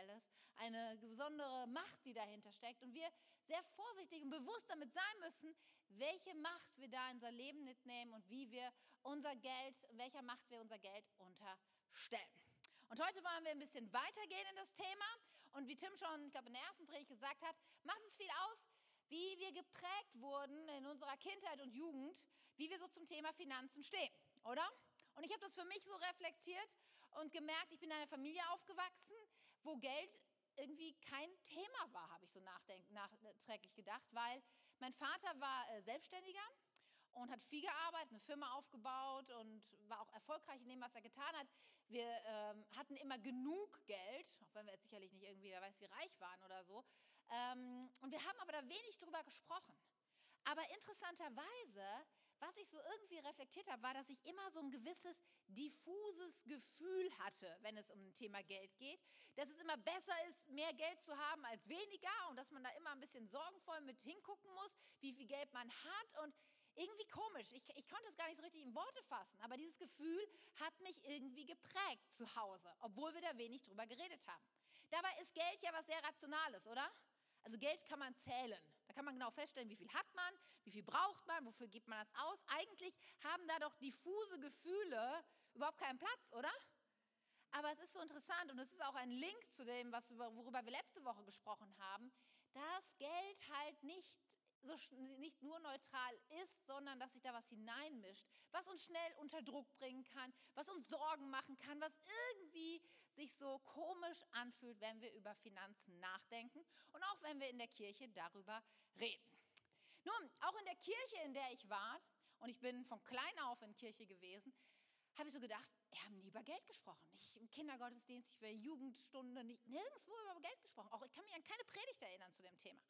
Finanzielles, eine besondere Macht, die dahinter steckt und wir sehr vorsichtig und bewusst damit sein müssen, welche Macht wir da in unser Leben mitnehmen und wie wir unser Geld, welcher Macht wir unser Geld unterstellen. Und heute wollen wir ein bisschen weitergehen in das Thema und wie Tim schon, ich glaube, in der ersten Predigt gesagt hat, macht es viel aus, wie wir geprägt wurden in unserer Kindheit und Jugend, wie wir so zum Thema Finanzen stehen, oder? Und ich habe das für mich so reflektiert und gemerkt, ich bin in einer Familie aufgewachsen, wo Geld irgendwie kein Thema war, habe ich so nachträglich gedacht, weil mein Vater war äh, Selbstständiger und hat viel gearbeitet, eine Firma aufgebaut und war auch erfolgreich in dem, was er getan hat. Wir ähm, hatten immer genug Geld, auch wenn wir jetzt sicherlich nicht irgendwie, wer weiß, wie reich waren oder so. Ähm, und wir haben aber da wenig drüber gesprochen. Aber interessanterweise, was ich so irgendwie reflektiert habe, war, dass ich immer so ein gewisses diffuses Gefühl hatte, wenn es um ein Thema Geld geht, dass es immer besser ist, mehr Geld zu haben als weniger und dass man da immer ein bisschen sorgenvoll mit hingucken muss, wie viel Geld man hat und irgendwie komisch. Ich, ich konnte es gar nicht so richtig in Worte fassen, aber dieses Gefühl hat mich irgendwie geprägt zu Hause, obwohl wir da wenig drüber geredet haben. Dabei ist Geld ja was sehr Rationales, oder? Also Geld kann man zählen. Da kann man genau feststellen, wie viel hat man, wie viel braucht man, wofür gibt man das aus. Eigentlich haben da doch diffuse Gefühle überhaupt keinen Platz, oder? Aber es ist so interessant und es ist auch ein Link zu dem, was, worüber wir letzte Woche gesprochen haben, dass Geld halt nicht so nicht nur neutral ist, sondern dass sich da was hineinmischt, was uns schnell unter Druck bringen kann, was uns Sorgen machen kann, was irgendwie sich so komisch anfühlt, wenn wir über Finanzen nachdenken und auch wenn wir in der Kirche darüber reden. Nun, auch in der Kirche, in der ich war, und ich bin von klein auf in Kirche gewesen, habe ich so gedacht, wir haben nie über Geld gesprochen. Nicht im Kindergottesdienst, nicht bei Jugendstunde, nicht, nirgendwo über Geld gesprochen. Auch ich kann mich an keine Predigt erinnern zu dem Thema.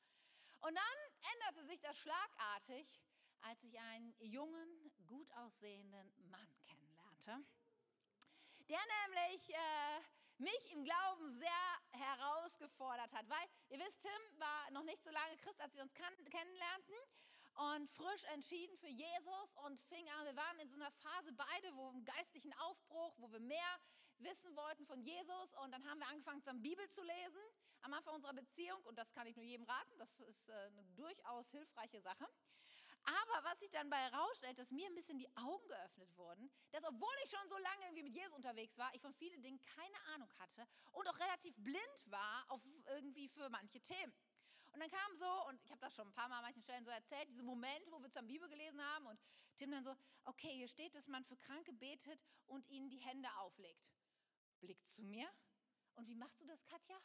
Und dann änderte sich das schlagartig, als ich einen jungen, gut aussehenden Mann kennenlernte, der nämlich äh, mich im Glauben sehr herausgefordert hat, weil ihr wisst, Tim war noch nicht so lange Christ, als wir uns kennenlernten. Und frisch entschieden für Jesus und fing an, wir waren in so einer Phase beide, wo im geistlichen Aufbruch, wo wir mehr wissen wollten von Jesus und dann haben wir angefangen, zusammen Bibel zu lesen am Anfang unserer Beziehung und das kann ich nur jedem raten, das ist äh, eine durchaus hilfreiche Sache. Aber was sich dann bei herausstellt, dass mir ein bisschen die Augen geöffnet wurden, dass obwohl ich schon so lange irgendwie mit Jesus unterwegs war, ich von vielen Dingen keine Ahnung hatte und auch relativ blind war auf irgendwie für manche Themen. Und dann kam so, und ich habe das schon ein paar Mal an manchen Stellen so erzählt, diese Momente, wo wir zusammen Bibel gelesen haben und Tim dann so, okay, hier steht, dass man für Kranke betet und ihnen die Hände auflegt. Blickt zu mir. Und wie machst du das, Katja?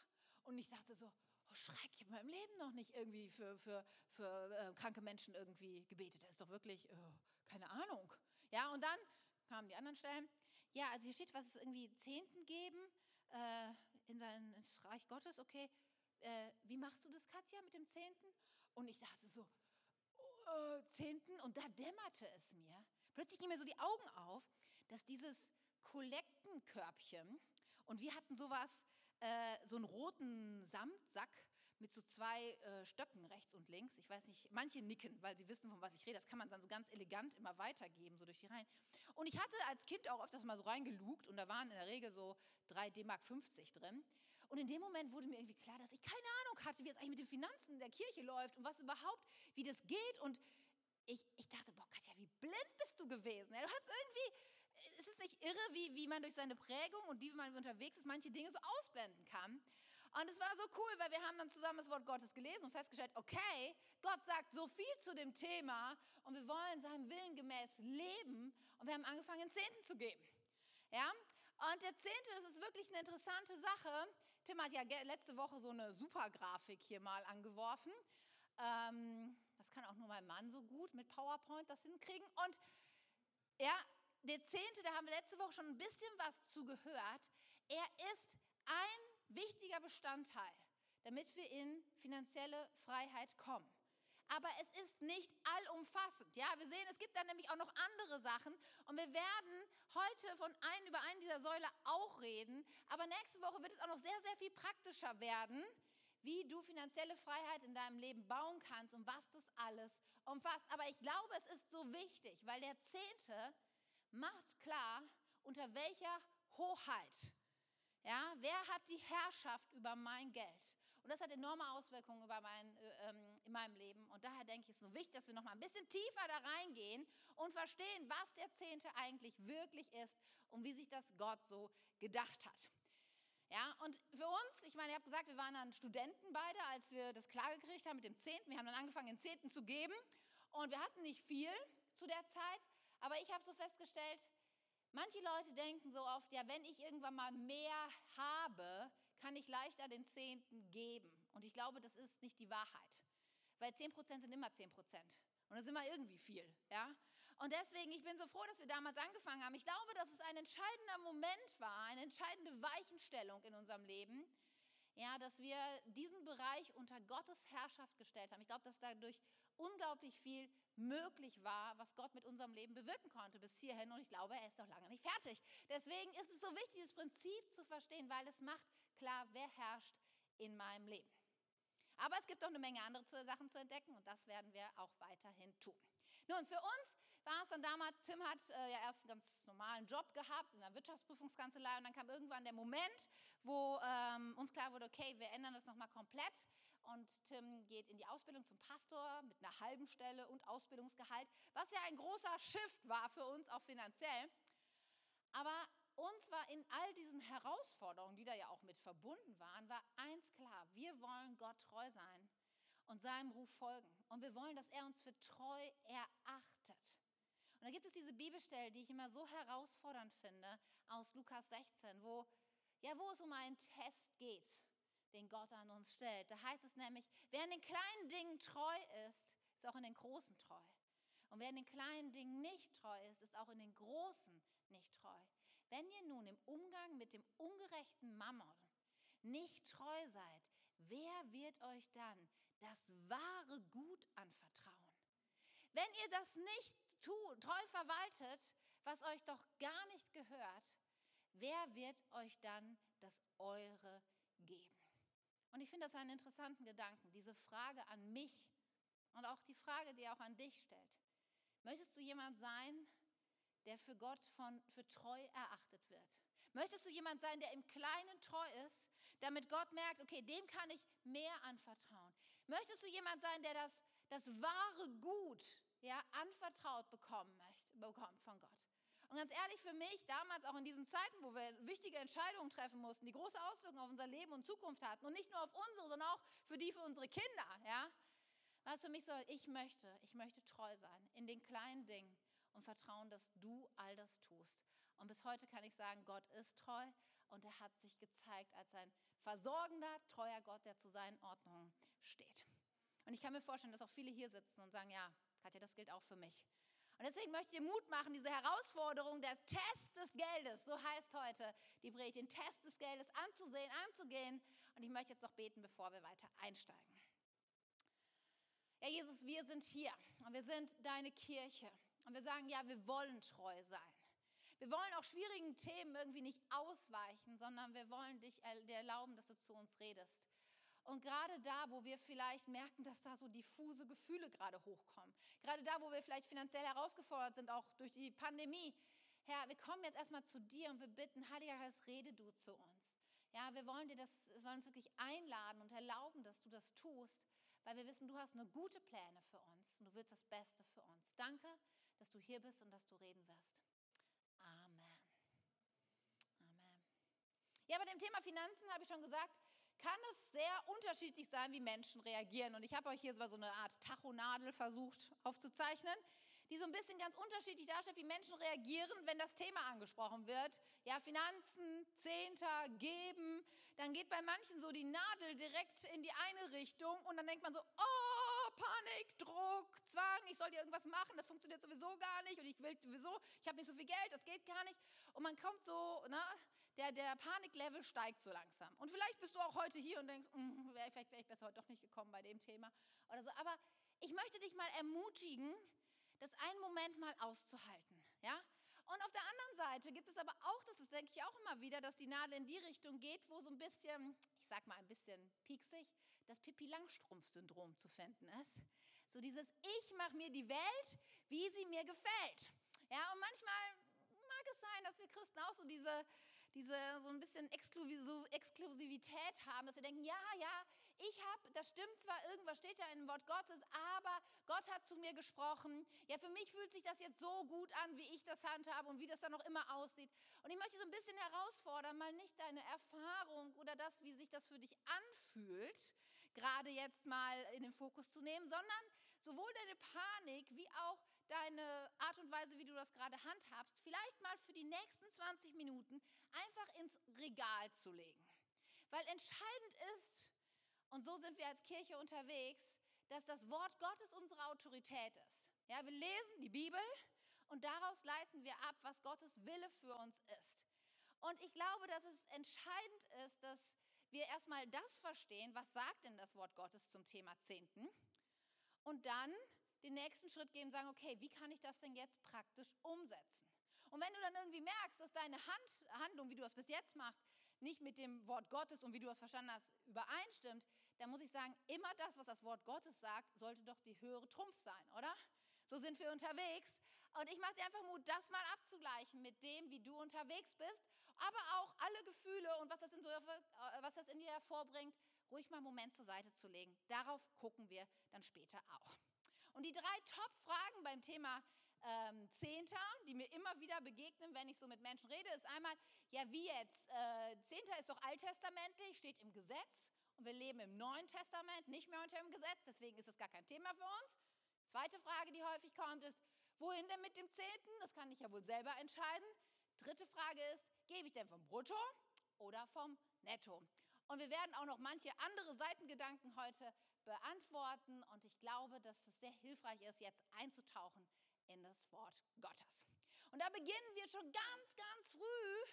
Und ich dachte so, oh Schreck, ich habe in meinem Leben noch nicht irgendwie für, für, für äh, kranke Menschen irgendwie gebetet. Das ist doch wirklich, oh, keine Ahnung. Ja, und dann kamen die anderen Stellen. Ja, also hier steht, was es irgendwie Zehnten geben äh, in sein ins Reich Gottes. Okay, äh, wie machst du das, Katja, mit dem Zehnten? Und ich dachte so, oh, Zehnten. Und da dämmerte es mir. Plötzlich ging mir so die Augen auf, dass dieses Kollektenkörbchen, und wir hatten sowas, äh, so einen roten Samtsack mit so zwei äh, Stöcken rechts und links. Ich weiß nicht, manche nicken, weil sie wissen, von was ich rede. Das kann man dann so ganz elegant immer weitergeben, so durch die Reihen. Und ich hatte als Kind auch öfters mal so reingelugt und da waren in der Regel so 3 D-Mark 50 drin. Und in dem Moment wurde mir irgendwie klar, dass ich keine Ahnung hatte, wie es eigentlich mit den Finanzen der Kirche läuft und was überhaupt, wie das geht. Und ich, ich dachte, boah, Katja, wie blind bist du gewesen? Du hast irgendwie, ist es nicht irre, wie, wie man durch seine Prägung und die, wie man unterwegs ist, manche Dinge so ausblenden kann? Und es war so cool, weil wir haben dann zusammen das Wort Gottes gelesen und festgestellt, okay, Gott sagt so viel zu dem Thema und wir wollen seinem Willen gemäß leben und wir haben angefangen, den Zehnten zu geben. Ja? Und der Zehnte, das ist wirklich eine interessante Sache. Tim hat ja letzte Woche so eine Supergrafik hier mal angeworfen. Ähm, das kann auch nur mein Mann so gut mit PowerPoint das hinkriegen. Und ja, der Zehnte, da haben wir letzte Woche schon ein bisschen was zu gehört. Er ist ein wichtiger Bestandteil, damit wir in finanzielle Freiheit kommen. Aber es ist nicht allumfassend. Ja, wir sehen, es gibt da nämlich auch noch andere Sachen und wir werden heute von ein, über einen dieser Säule auch reden. Aber nächste Woche wird es auch noch sehr, sehr viel praktischer werden, wie du finanzielle Freiheit in deinem Leben bauen kannst und was das alles umfasst. Aber ich glaube, es ist so wichtig, weil der Zehnte macht klar, unter welcher Hoheit Ja, wer hat die Herrschaft über mein Geld? Und das hat enorme Auswirkungen über mein, äh, ähm, in meinem Leben. Und daher denke ich, es ist so wichtig, dass wir noch mal ein bisschen tiefer da reingehen und verstehen, was der Zehnte eigentlich wirklich ist und wie sich das Gott so gedacht hat. Ja, und für uns, ich meine, ihr habt gesagt, wir waren dann Studenten beide, als wir das klar gekriegt haben mit dem Zehnten. Wir haben dann angefangen, den Zehnten zu geben. Und wir hatten nicht viel zu der Zeit, aber ich habe so festgestellt, manche Leute denken so oft, ja, wenn ich irgendwann mal mehr habe, kann ich leichter den Zehnten geben. Und ich glaube, das ist nicht die Wahrheit. Weil 10% sind immer 10%. Und das ist immer irgendwie viel. Ja? Und deswegen, ich bin so froh, dass wir damals angefangen haben. Ich glaube, dass es ein entscheidender Moment war, eine entscheidende Weichenstellung in unserem Leben, ja, dass wir diesen Bereich unter Gottes Herrschaft gestellt haben. Ich glaube, dass dadurch unglaublich viel möglich war, was Gott mit unserem Leben bewirken konnte bis hierhin. Und ich glaube, er ist noch lange nicht fertig. Deswegen ist es so wichtig, das Prinzip zu verstehen, weil es macht klar, wer herrscht in meinem Leben. Aber es gibt auch eine Menge andere Sachen zu entdecken und das werden wir auch weiterhin tun. Nun, für uns war es dann damals, Tim hat äh, ja erst einen ganz normalen Job gehabt in der Wirtschaftsprüfungskanzlei und dann kam irgendwann der Moment, wo ähm, uns klar wurde, okay, wir ändern das nochmal komplett und Tim geht in die Ausbildung zum Pastor mit einer halben Stelle und Ausbildungsgehalt, was ja ein großer Shift war für uns, auch finanziell. Aber uns war in all diesen Herausforderungen, die da ja auch mit verbunden waren, war eins klar, wir wollen Gott treu sein und seinem Ruf folgen. Und wir wollen, dass er uns für treu erachtet. Da gibt es diese Bibelstelle, die ich immer so herausfordernd finde, aus Lukas 16, wo, ja, wo es um einen Test geht, den Gott an uns stellt. Da heißt es nämlich, wer in den kleinen Dingen treu ist, ist auch in den großen treu. Und wer in den kleinen Dingen nicht treu ist, ist auch in den großen nicht treu. Wenn ihr nun im Umgang mit dem ungerechten Mammon nicht treu seid, wer wird euch dann das wahre Gut anvertrauen? Wenn ihr das nicht treu verwaltet, was euch doch gar nicht gehört, wer wird euch dann das eure geben? Und ich finde das einen interessanten Gedanken, diese Frage an mich und auch die Frage, die er auch an dich stellt. Möchtest du jemand sein, der für Gott von, für treu erachtet wird? Möchtest du jemand sein, der im Kleinen treu ist, damit Gott merkt, okay, dem kann ich mehr anvertrauen? Möchtest du jemand sein, der das, das wahre Gut ja, anvertraut bekommen möchte, bekommt von Gott? Und ganz ehrlich, für mich, damals auch in diesen Zeiten, wo wir wichtige Entscheidungen treffen mussten, die große Auswirkungen auf unser Leben und Zukunft hatten und nicht nur auf unsere, sondern auch für die für unsere Kinder, ja, war es für mich so, ich möchte, ich möchte treu sein in den kleinen Dingen und vertrauen, dass du all das tust. Und bis heute kann ich sagen, Gott ist treu und er hat sich gezeigt als ein versorgender, treuer Gott, der zu seinen Ordnungen steht. Und ich kann mir vorstellen, dass auch viele hier sitzen und sagen, ja, Katja, das gilt auch für mich. Und deswegen möchte ich dir Mut machen, diese Herausforderung, der Test des Geldes, so heißt heute die Predigt, den Test des Geldes anzusehen, anzugehen. Und ich möchte jetzt noch beten, bevor wir weiter einsteigen. Ja, Jesus, wir sind hier und wir sind deine Kirche. Und wir sagen, ja, wir wollen treu sein. Wir wollen auch schwierigen Themen irgendwie nicht ausweichen, sondern wir wollen dich dir erlauben, dass du zu uns redest. Und gerade da, wo wir vielleicht merken, dass da so diffuse Gefühle gerade hochkommen, gerade da, wo wir vielleicht finanziell herausgefordert sind, auch durch die Pandemie, Herr, wir kommen jetzt erstmal zu dir und wir bitten, Heiliger Geist, rede du zu uns. Ja, wir wollen dir das, wir wollen uns wirklich einladen und erlauben, dass du das tust, weil wir wissen, du hast nur gute Pläne für uns und du willst das Beste für uns. Danke, dass du hier bist und dass du reden wirst. Amen. Amen. Ja, bei dem Thema Finanzen habe ich schon gesagt, kann es sehr unterschiedlich sein, wie Menschen reagieren. Und ich habe euch hier so eine Art Tachonadel versucht aufzuzeichnen, die so ein bisschen ganz unterschiedlich darstellt, wie Menschen reagieren, wenn das Thema angesprochen wird. Ja, Finanzen, Zehnter, Geben. Dann geht bei manchen so die Nadel direkt in die eine Richtung und dann denkt man so, oh, Panik, Druck, Zwang, ich soll dir irgendwas machen, das funktioniert sowieso gar nicht und ich will sowieso, ich habe nicht so viel Geld, das geht gar nicht. Und man kommt so, ne, der, der Paniklevel steigt so langsam. Und vielleicht bist du auch heute hier und denkst, mm, vielleicht wäre ich besser heute doch nicht gekommen bei dem Thema oder so. Aber ich möchte dich mal ermutigen, das einen Moment mal auszuhalten. Ja? Und auf der anderen Seite gibt es aber auch, das ist, denke ich, auch immer wieder, dass die Nadel in die Richtung geht, wo so ein bisschen, ich sag mal ein bisschen pieksig, das Pippi-Langstrumpf-Syndrom zu finden ist. So dieses Ich mache mir die Welt, wie sie mir gefällt. Ja, und manchmal mag es sein, dass wir Christen auch so diese, diese so ein bisschen Exklusivität haben, dass wir denken, ja, ja, ich habe, das stimmt zwar, irgendwas steht da im Wort Gottes, aber Gott hat zu mir gesprochen. Ja, für mich fühlt sich das jetzt so gut an, wie ich das handhabe und wie das dann noch immer aussieht. Und ich möchte so ein bisschen herausfordern, mal nicht deine Erfahrung oder das, wie sich das für dich anfühlt, gerade jetzt mal in den Fokus zu nehmen, sondern sowohl deine Panik wie auch deine Art und Weise, wie du das gerade handhabst, vielleicht mal für die nächsten 20 Minuten einfach ins Regal zu legen. Weil entscheidend ist, und so sind wir als Kirche unterwegs, dass das Wort Gottes unsere Autorität ist. Ja, wir lesen die Bibel und daraus leiten wir ab, was Gottes Wille für uns ist. Und ich glaube, dass es entscheidend ist, dass wir erstmal das verstehen, was sagt denn das Wort Gottes zum Thema Zehnten und dann den nächsten Schritt gehen und sagen, okay, wie kann ich das denn jetzt praktisch umsetzen? Und wenn du dann irgendwie merkst, dass deine Hand, Handlung, wie du das bis jetzt machst, nicht mit dem Wort Gottes und wie du es verstanden hast, übereinstimmt, dann muss ich sagen, immer das, was das Wort Gottes sagt, sollte doch die höhere Trumpf sein, oder? So sind wir unterwegs. Und ich mache dir einfach Mut, das mal abzugleichen mit dem, wie du unterwegs bist, aber auch alle Gefühle und was das in, so, was das in dir hervorbringt, ruhig mal einen Moment zur Seite zu legen. Darauf gucken wir dann später auch. Und die drei Top-Fragen beim Thema ähm, Zehnter, die mir immer wieder begegnen, wenn ich so mit Menschen rede, ist einmal, ja wie jetzt? Äh, Zehnter ist doch alttestamentlich, steht im Gesetz und wir leben im Neuen Testament, nicht mehr unter dem Gesetz, deswegen ist es gar kein Thema für uns. Zweite Frage, die häufig kommt, ist, wohin denn mit dem Zehnten? Das kann ich ja wohl selber entscheiden. Dritte Frage ist, gebe ich denn vom Brutto oder vom Netto? Und wir werden auch noch manche andere Seitengedanken heute beantworten. Und ich glaube, dass es sehr hilfreich ist, jetzt einzutauchen in das Wort Gottes. Und da beginnen wir schon ganz, ganz früh,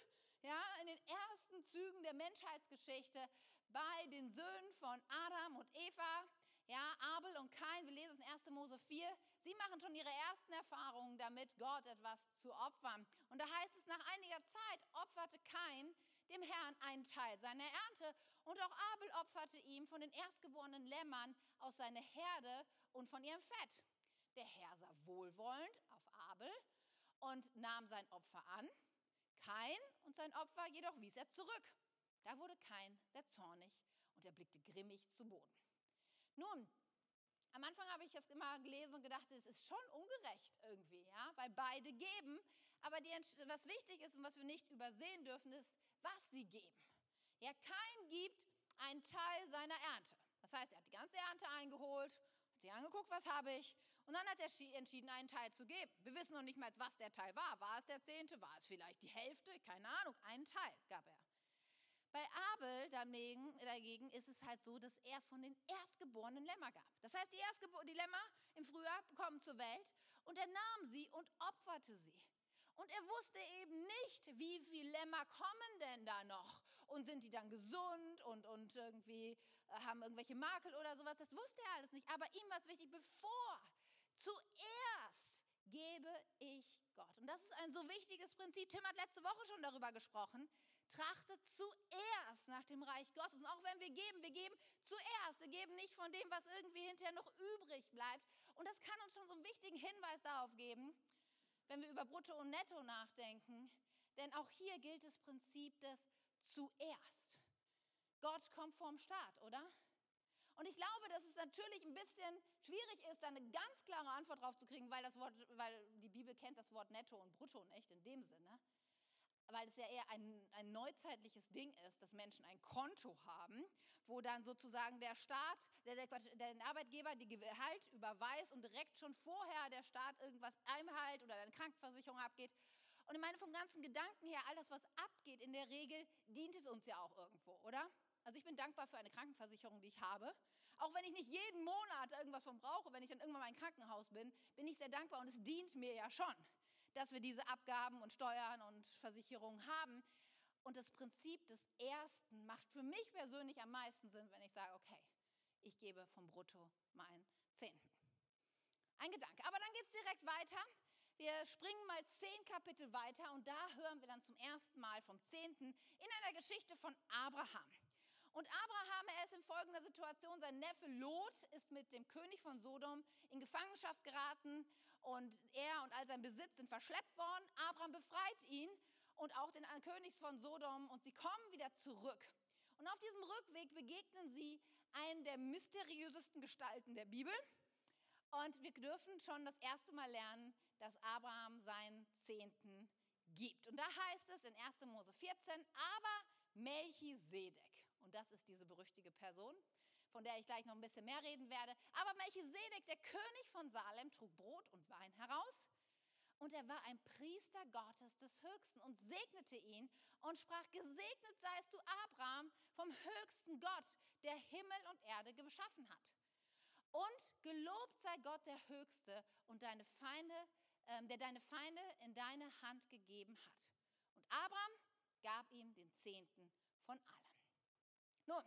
ja, in den ersten Zügen der Menschheitsgeschichte bei den Söhnen von Adam und Eva. Ja, Abel und Kain, wir lesen es in 1. Mose 4, sie machen schon ihre ersten Erfahrungen damit, Gott etwas zu opfern. Und da heißt es, nach einiger Zeit opferte Kain dem Herrn einen Teil seiner Ernte. Und auch Abel opferte ihm von den erstgeborenen Lämmern aus seiner Herde und von ihrem Fett. Der Herr sah wohlwollend auf Abel und nahm sein Opfer an. Kain und sein Opfer jedoch wies er zurück. Da wurde Kain sehr zornig und er blickte grimmig zu Boden. Nun, am Anfang habe ich das immer gelesen und gedacht, es ist schon ungerecht irgendwie, ja, weil beide geben. Aber die, was wichtig ist und was wir nicht übersehen dürfen, ist, was sie geben. Ja, kein gibt einen Teil seiner Ernte. Das heißt, er hat die ganze Ernte eingeholt, hat sich angeguckt, was habe ich, und dann hat er entschieden, einen Teil zu geben. Wir wissen noch nicht mal, was der Teil war. War es der Zehnte? War es vielleicht die Hälfte? Keine Ahnung. Einen Teil gab er. Bei Abel dagegen ist es halt so, dass er von den erstgeborenen Lämmer gab. Das heißt, die, die Lämmer im Frühjahr kommen zur Welt und er nahm sie und opferte sie. Und er wusste eben nicht, wie viele Lämmer kommen denn da noch. Und sind die dann gesund und, und irgendwie äh, haben irgendwelche Makel oder sowas. Das wusste er alles nicht. Aber ihm war es wichtig, bevor, zuerst gebe ich Gott. Und das ist ein so wichtiges Prinzip. Tim hat letzte Woche schon darüber gesprochen. Trachtet zuerst nach dem Reich Gottes. Und auch wenn wir geben, wir geben zuerst. Wir geben nicht von dem, was irgendwie hinterher noch übrig bleibt. Und das kann uns schon so einen wichtigen Hinweis darauf geben, wenn wir über Brutto und Netto nachdenken. Denn auch hier gilt das Prinzip des zuerst. Gott kommt vorm Staat, oder? Und ich glaube, dass es natürlich ein bisschen schwierig ist, da eine ganz klare Antwort drauf zu kriegen, weil, das Wort, weil die Bibel kennt das Wort Netto und Brutto nicht in dem Sinne. Weil es ja eher ein, ein neuzeitliches Ding ist, dass Menschen ein Konto haben, wo dann sozusagen der Staat, der, der, der Arbeitgeber die Gehalt überweist und direkt schon vorher der Staat irgendwas Einhalt Krankenversicherung abgeht. Und ich meine, vom ganzen Gedanken her, all das, was abgeht, in der Regel dient es uns ja auch irgendwo, oder? Also ich bin dankbar für eine Krankenversicherung, die ich habe. Auch wenn ich nicht jeden Monat irgendwas von brauche, wenn ich dann irgendwann mal im Krankenhaus bin, bin ich sehr dankbar und es dient mir ja schon, dass wir diese Abgaben und Steuern und Versicherungen haben. Und das Prinzip des Ersten macht für mich persönlich am meisten Sinn, wenn ich sage, okay, ich gebe vom Brutto meinen Zehnten. Ein Gedanke. Aber dann geht es direkt weiter. Wir springen mal zehn Kapitel weiter und da hören wir dann zum ersten Mal vom Zehnten in einer Geschichte von Abraham. Und Abraham, er ist in folgender Situation, sein Neffe Lot ist mit dem König von Sodom in Gefangenschaft geraten und er und all sein Besitz sind verschleppt worden. Abraham befreit ihn und auch den Königs von Sodom und sie kommen wieder zurück. Und auf diesem Rückweg begegnen sie einen der mysteriösesten Gestalten der Bibel. Und wir dürfen schon das erste Mal lernen, dass Abraham seinen Zehnten gibt. Und da heißt es in 1. Mose 14, aber Melchisedek, und das ist diese berüchtigte Person, von der ich gleich noch ein bisschen mehr reden werde, aber Melchisedek, der König von Salem, trug Brot und Wein heraus. Und er war ein Priester Gottes des Höchsten und segnete ihn und sprach, gesegnet seist du Abraham vom höchsten Gott, der Himmel und Erde geschaffen hat. Und gelobt sei Gott der Höchste und deine Feinde, der deine Feinde in deine Hand gegeben hat. Und Abraham gab ihm den Zehnten von allem. Nun,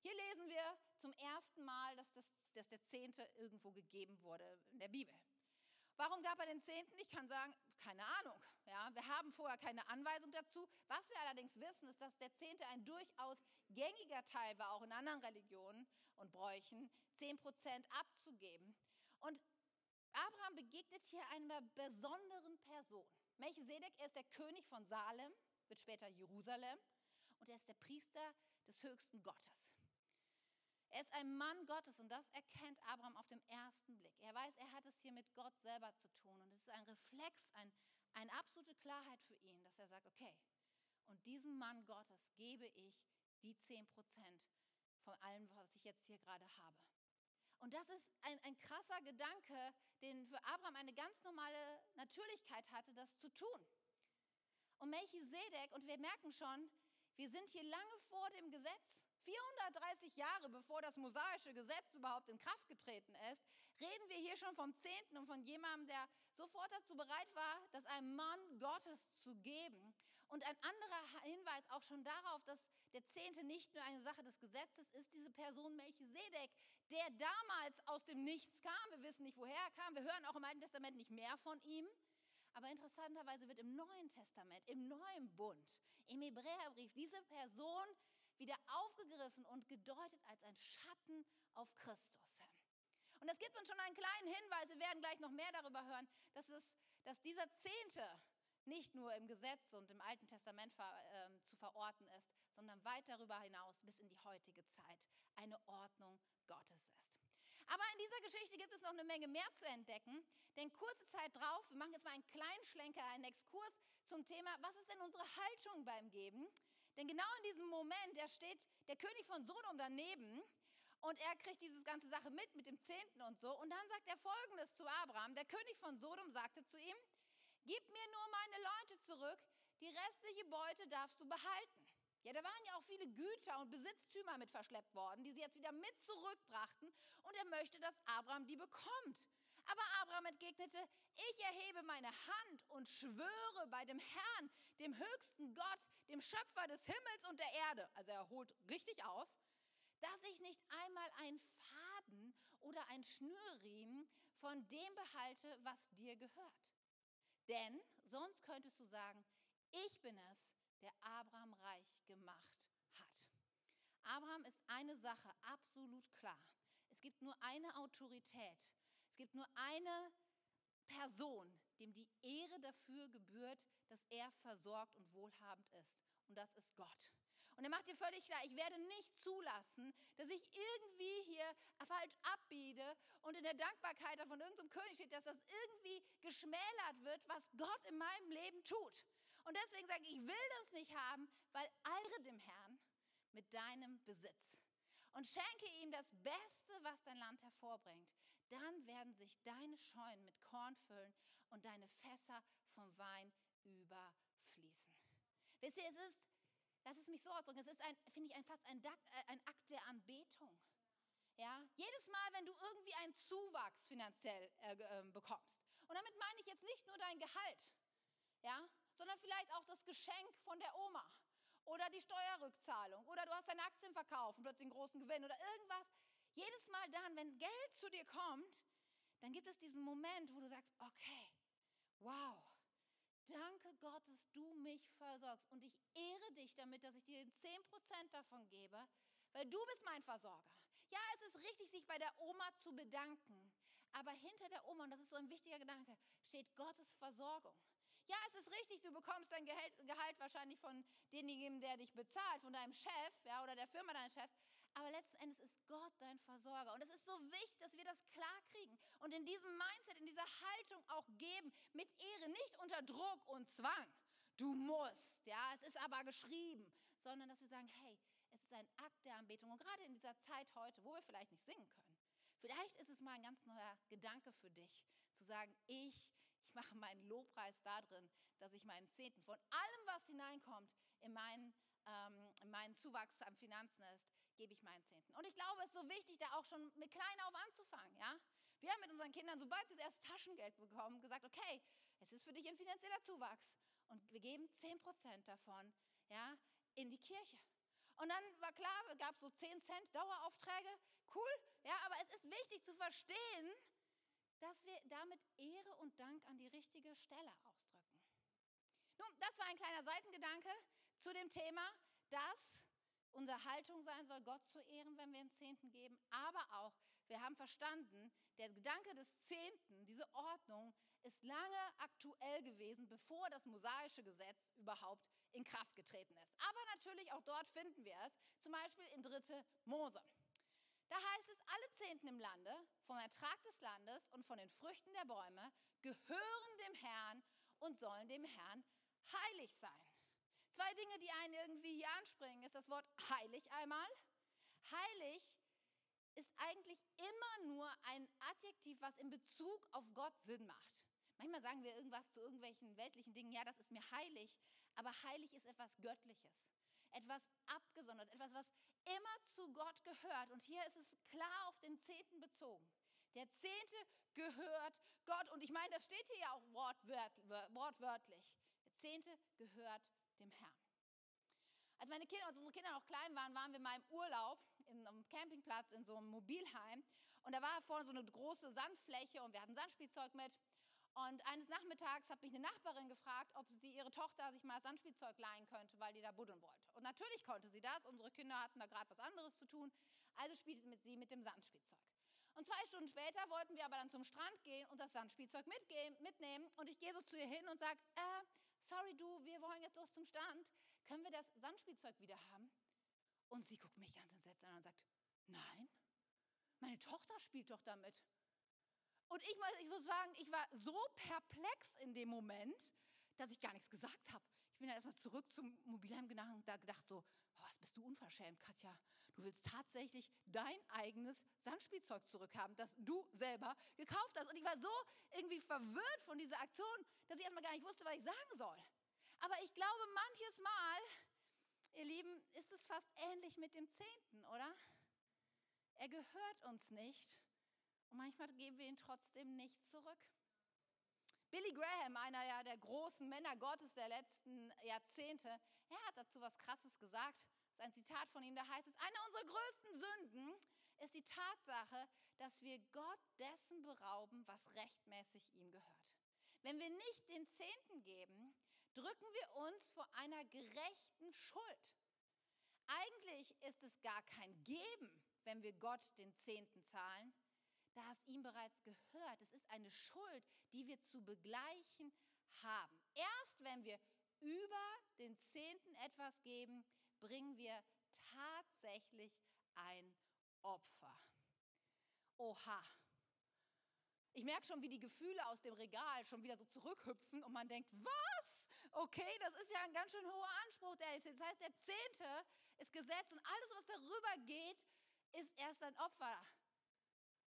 hier lesen wir zum ersten Mal, dass, das, dass der Zehnte irgendwo gegeben wurde in der Bibel. Warum gab er den Zehnten? Ich kann sagen, keine Ahnung. Ja, wir haben vorher keine Anweisung dazu. Was wir allerdings wissen, ist, dass der Zehnte ein durchaus gängiger Teil war, auch in anderen Religionen und Bräuchen, 10% abzugeben. Und Abraham begegnet hier einer besonderen Person. Melchisedek, er ist der König von Salem, wird später Jerusalem, und er ist der Priester des höchsten Gottes. Er ist ein Mann Gottes und das erkennt Abraham auf dem ersten Blick. Er weiß, er hat es hier mit Gott selber zu tun und es ist ein Reflex, ein, eine absolute Klarheit für ihn, dass er sagt, okay, und diesem Mann Gottes gebe ich die 10 Prozent von allem, was ich jetzt hier gerade habe. Und das ist ein, ein krasser Gedanke, den für Abraham eine ganz normale Natürlichkeit hatte, das zu tun. Und Melchisedek, und wir merken schon, wir sind hier lange vor dem Gesetz. 430 Jahre bevor das mosaische Gesetz überhaupt in Kraft getreten ist, reden wir hier schon vom Zehnten und von jemandem, der sofort dazu bereit war, das einem Mann Gottes zu geben. Und ein anderer Hinweis auch schon darauf, dass der Zehnte nicht nur eine Sache des Gesetzes ist, diese Person Melchisedek, der damals aus dem Nichts kam. Wir wissen nicht, woher er kam. Wir hören auch im Alten Testament nicht mehr von ihm. Aber interessanterweise wird im Neuen Testament, im neuen Bund, im Hebräerbrief diese Person wieder aufgegriffen und gedeutet als ein Schatten auf Christus. Und das gibt uns schon einen kleinen Hinweis, wir werden gleich noch mehr darüber hören, dass, es, dass dieser Zehnte nicht nur im Gesetz und im Alten Testament ver, äh, zu verorten ist, sondern weit darüber hinaus bis in die heutige Zeit eine Ordnung Gottes ist. Aber in dieser Geschichte gibt es noch eine Menge mehr zu entdecken, denn kurze Zeit drauf, wir machen jetzt mal einen kleinen Schlenker, einen Exkurs zum Thema, was ist denn unsere Haltung beim Geben? Denn genau in diesem Moment, da steht der König von Sodom daneben und er kriegt diese ganze Sache mit, mit dem Zehnten und so. Und dann sagt er folgendes zu Abraham. Der König von Sodom sagte zu ihm, gib mir nur meine Leute zurück, die restliche Beute darfst du behalten. Ja, da waren ja auch viele Güter und Besitztümer mit verschleppt worden, die sie jetzt wieder mit zurückbrachten. Und er möchte, dass Abraham die bekommt. Aber Abraham entgegnete, ich erhebe meine Hand und schwöre bei dem Herrn, dem höchsten Gott, dem Schöpfer des Himmels und der Erde, also er holt richtig aus, dass ich nicht einmal einen Faden oder ein Schnürriemen von dem behalte, was dir gehört. Denn sonst könntest du sagen, ich bin es, der Abraham reich gemacht hat. Abraham ist eine Sache absolut klar. Es gibt nur eine Autorität, es gibt nur eine Person, dem die Ehre dafür gebührt, dass er versorgt und wohlhabend ist. Und das ist Gott. Und er macht dir völlig klar, ich werde nicht zulassen, dass ich irgendwie hier falsch abbiede und in der Dankbarkeit von irgendeinem König steht, dass das irgendwie geschmälert wird, was Gott in meinem Leben tut. Und deswegen sage ich, ich will das nicht haben, weil eire dem Herrn mit deinem Besitz und schenke ihm das Beste, was dein Land hervorbringt dann werden sich deine Scheunen mit Korn füllen und deine Fässer vom Wein überfließen. Wisst ihr, es ist, lass es mich so ausdrücken, es ist, ein, finde ich, ein, fast ein, äh, ein Akt der Anbetung. Ja, jedes Mal, wenn du irgendwie einen Zuwachs finanziell äh, äh, bekommst. Und damit meine ich jetzt nicht nur dein Gehalt, ja, sondern vielleicht auch das Geschenk von der Oma oder die Steuerrückzahlung oder du hast deine Aktien verkauft und plötzlich einen großen Gewinn oder irgendwas. Jedes Mal dann, wenn Geld zu dir kommt, dann gibt es diesen Moment, wo du sagst, okay, wow, danke Gott, dass du mich versorgst und ich ehre dich damit, dass ich dir 10% davon gebe, weil du bist mein Versorger. Ja, es ist richtig, sich bei der Oma zu bedanken, aber hinter der Oma, und das ist so ein wichtiger Gedanke, steht Gottes Versorgung. Ja, es ist richtig, du bekommst dein Gehalt, Gehalt wahrscheinlich von demjenigen, der dich bezahlt, von deinem Chef ja, oder der Firma deines Chefs. Aber letzten Endes ist Gott dein Versorger. Und es ist so wichtig, dass wir das klar kriegen und in diesem Mindset, in dieser Haltung auch geben, mit Ehre, nicht unter Druck und Zwang. Du musst, ja, es ist aber geschrieben, sondern dass wir sagen, hey, es ist ein Akt der Anbetung. Und gerade in dieser Zeit heute, wo wir vielleicht nicht singen können, vielleicht ist es mal ein ganz neuer Gedanke für dich, zu sagen, ich, ich mache meinen Lobpreis darin, dass ich meinen Zehnten von allem, was hineinkommt, in meinen, ähm, in meinen Zuwachs an Finanzen ist, gebe ich meinen Zehnten. Und ich glaube, es ist so wichtig, da auch schon mit klein auf anzufangen. Ja? Wir haben mit unseren Kindern, sobald sie das erste Taschengeld bekommen, gesagt, okay, es ist für dich ein finanzieller Zuwachs. Und wir geben 10% davon ja, in die Kirche. Und dann war klar, gab es so 10 Cent Daueraufträge. Cool, ja, aber es ist wichtig zu verstehen, dass wir damit Ehre und Dank an die richtige Stelle ausdrücken. Nun, das war ein kleiner Seitengedanke zu dem Thema, dass unsere Haltung sein soll, Gott zu ehren, wenn wir einen Zehnten geben, aber auch, wir haben verstanden, der Gedanke des Zehnten, diese Ordnung, ist lange aktuell gewesen, bevor das mosaische Gesetz überhaupt in Kraft getreten ist. Aber natürlich auch dort finden wir es, zum Beispiel in 3. Mose. Da heißt es, alle Zehnten im Lande, vom Ertrag des Landes und von den Früchten der Bäume, gehören dem Herrn und sollen dem Herrn heilig sein. Zwei Dinge, die einen irgendwie hier anspringen, ist das Wort heilig einmal. Heilig ist eigentlich immer nur ein Adjektiv, was in Bezug auf Gott Sinn macht. Manchmal sagen wir irgendwas zu irgendwelchen weltlichen Dingen, ja, das ist mir heilig, aber heilig ist etwas Göttliches, etwas Abgesondertes, etwas, was immer zu Gott gehört. Und hier ist es klar auf den Zehnten bezogen. Der Zehnte gehört Gott. Und ich meine, das steht hier ja auch wortwörtlich. Der Zehnte gehört dem Herrn. Als meine Kinder, als unsere Kinder noch klein waren, waren wir mal im Urlaub in einem Campingplatz in so einem Mobilheim. Und da war vorne so eine große Sandfläche und wir hatten Sandspielzeug mit. Und eines Nachmittags hat mich eine Nachbarin gefragt, ob sie ihre Tochter sich mal Sandspielzeug leihen könnte, weil die da buddeln wollte. Und natürlich konnte sie das. Unsere Kinder hatten da gerade was anderes zu tun. Also spielte sie mit dem Sandspielzeug. Und zwei Stunden später wollten wir aber dann zum Strand gehen und das Sandspielzeug mitnehmen. Und ich gehe so zu ihr hin und sage, äh, sorry du, wir wollen jetzt los zum Strand. Können wir das Sandspielzeug wieder haben? Und sie guckt mich ganz entsetzt an und sagt, nein, meine Tochter spielt doch damit. Und ich, ich muss sagen, ich war so perplex in dem Moment, dass ich gar nichts gesagt habe. Ich bin dann erstmal zurück zum Mobilheim gegangen und da gedacht so, was bist du unverschämt, Katja. Du willst tatsächlich dein eigenes Sandspielzeug zurückhaben, das du selber gekauft hast. Und ich war so irgendwie verwirrt von dieser Aktion, dass ich erstmal gar nicht wusste, was ich sagen soll. Aber ich glaube, manches Mal, ihr Lieben, ist es fast ähnlich mit dem Zehnten, oder? Er gehört uns nicht und manchmal geben wir ihn trotzdem nicht zurück. Billy Graham, einer der großen Männer Gottes der letzten Jahrzehnte, er hat dazu was Krasses gesagt. Ist ein Zitat von ihm, da heißt es, eine unserer größten Sünden ist die Tatsache, dass wir Gott dessen berauben, was rechtmäßig ihm gehört. Wenn wir nicht den Zehnten geben, drücken wir uns vor einer gerechten Schuld. Eigentlich ist es gar kein Geben, wenn wir Gott den Zehnten zahlen, da es ihm bereits gehört. Es ist eine Schuld, die wir zu begleichen haben. Erst wenn wir über den Zehnten etwas geben, bringen wir tatsächlich ein Opfer. Oha. Ich merke schon, wie die Gefühle aus dem Regal schon wieder so zurückhüpfen und man denkt, was? Okay, das ist ja ein ganz schön hoher Anspruch, der ist. Das heißt, der Zehnte ist gesetzt und alles, was darüber geht, ist erst ein Opfer.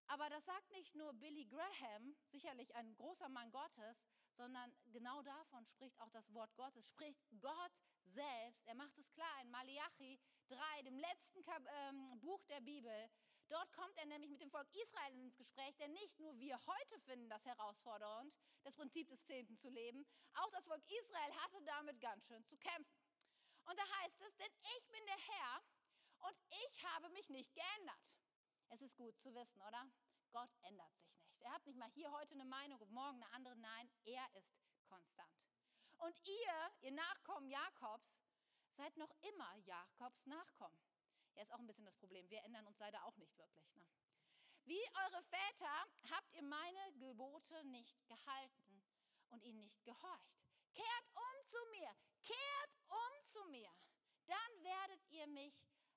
Aber das sagt nicht nur Billy Graham, sicherlich ein großer Mann Gottes, sondern genau davon spricht auch das Wort Gottes, spricht Gott selbst. Er macht es klar in Malachi 3, dem letzten Kap ähm, Buch der Bibel. Dort kommt er nämlich mit dem Volk Israel ins Gespräch, denn nicht nur wir heute finden das herausfordernd, das Prinzip des Zehnten zu leben, auch das Volk Israel hatte damit ganz schön zu kämpfen. Und da heißt es, denn ich bin der Herr und ich habe mich nicht geändert. Es ist gut zu wissen, oder? Gott ändert sich nicht. Er hat nicht mal hier heute eine Meinung und morgen eine andere. Nein, er ist konstant. Und ihr, ihr Nachkommen Jakobs, seid noch immer Jakobs Nachkommen. Ja, ist auch ein bisschen das Problem. Wir ändern uns leider auch nicht wirklich. Ne? Wie eure Väter habt ihr meine Gebote nicht gehalten und ihnen nicht gehorcht. Kehrt um zu mir, kehrt um zu mir. Dann werdet ihr mich,